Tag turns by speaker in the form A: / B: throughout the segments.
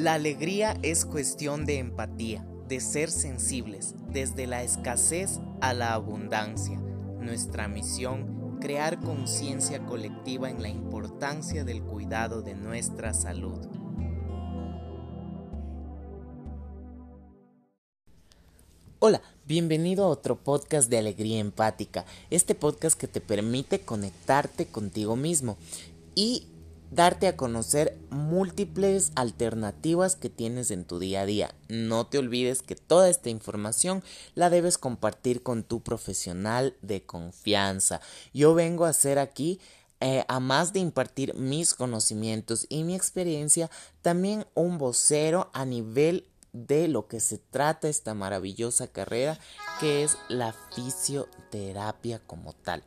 A: La alegría es cuestión de empatía, de ser sensibles, desde la escasez a la abundancia. Nuestra misión, crear conciencia colectiva en la importancia del cuidado de nuestra salud. Hola, bienvenido a otro podcast de Alegría Empática, este podcast que te permite conectarte contigo mismo y darte a conocer múltiples alternativas que tienes en tu día a día. No te olvides que toda esta información la debes compartir con tu profesional de confianza. Yo vengo a hacer aquí eh, a más de impartir mis conocimientos y mi experiencia, también un vocero a nivel de lo que se trata esta maravillosa carrera que es la fisioterapia como tal.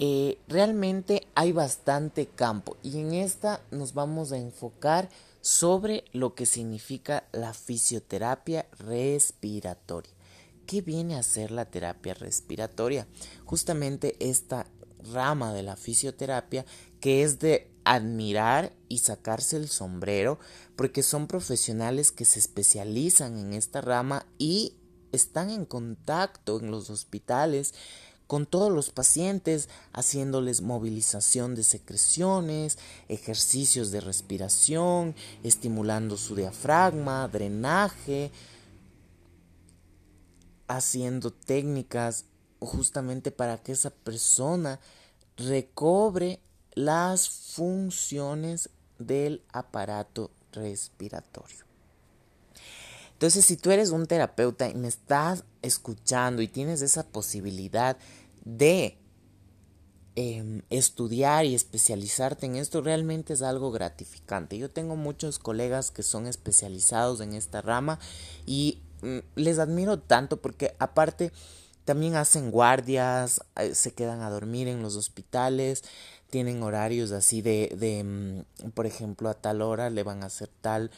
A: Eh, realmente hay bastante campo y en esta nos vamos a enfocar sobre lo que significa la fisioterapia respiratoria. ¿Qué viene a ser la terapia respiratoria? Justamente esta rama de la fisioterapia que es de admirar y sacarse el sombrero porque son profesionales que se especializan en esta rama y están en contacto en los hospitales con todos los pacientes, haciéndoles movilización de secreciones, ejercicios de respiración, estimulando su diafragma, drenaje, haciendo técnicas justamente para que esa persona recobre las funciones del aparato respiratorio. Entonces, si tú eres un terapeuta y me estás escuchando y tienes esa posibilidad de em, estudiar y especializarte en esto, realmente es algo gratificante. Yo tengo muchos colegas que son especializados en esta rama y mm, les admiro tanto porque aparte también hacen guardias, eh, se quedan a dormir en los hospitales, tienen horarios así de, de mm, por ejemplo, a tal hora le van a hacer tal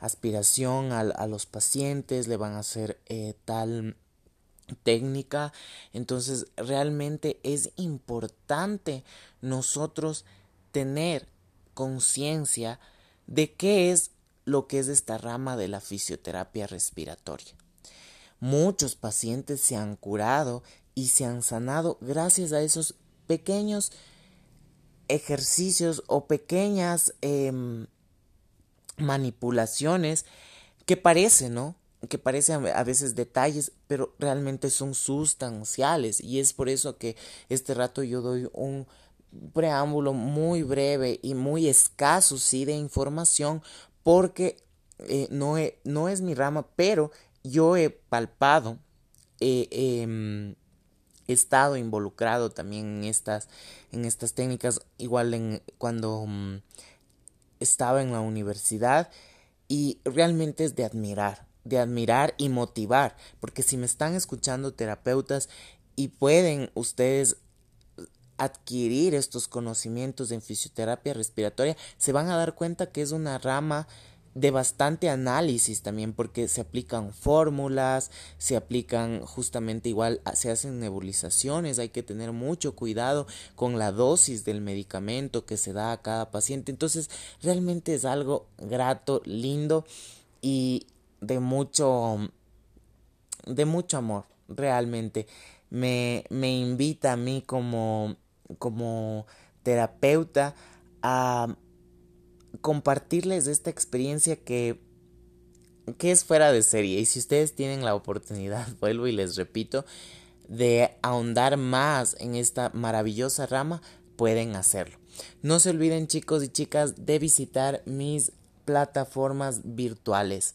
A: aspiración a, los pacientes, le van a hacer eh, tal técnica. Entonces, realmente es importante nosotros tener conciencia de qué es lo que es esta rama de la fisioterapia respiratoria. Muchos pacientes se han curado y se han sanado gracias a esos pequeños ejercicios o pequeñas em, manipulaciones que parecen, ¿no? Que parecen a veces detalles, pero realmente son sustanciales. Y es por eso que este rato yo doy un preámbulo muy breve y muy escaso, sí, de información, porque eh, no, no es mi rama, pero yo he palpado, he estado involucrado también en estas, en estas técnicas, igual en cuando mm, estaba en la universidad y realmente es de admirar, de admirar y motivar, porque si me están escuchando terapeutas y pueden ustedes adquirir estos conocimientos en fisioterapia respiratoria, se van a dar cuenta que es una rama de bastante análisis también porque se aplican fórmulas, se aplican justamente igual, ah, se hacen nebulizaciones, hay que tener mucho cuidado con la dosis del medicamento que se da a cada paciente. Entonces, realmente es algo grato, lindo y de mucho de mucho amor, realmente. Me, me invita a mí como como terapeuta a compartirles esta experiencia que, que es fuera de serie. Y si ustedes tienen la oportunidad, vuelvo y les repito, de ahondar más en esta maravillosa rama, pueden hacerlo. No se olviden chicos y chicas de visitar mis plataformas virtuales.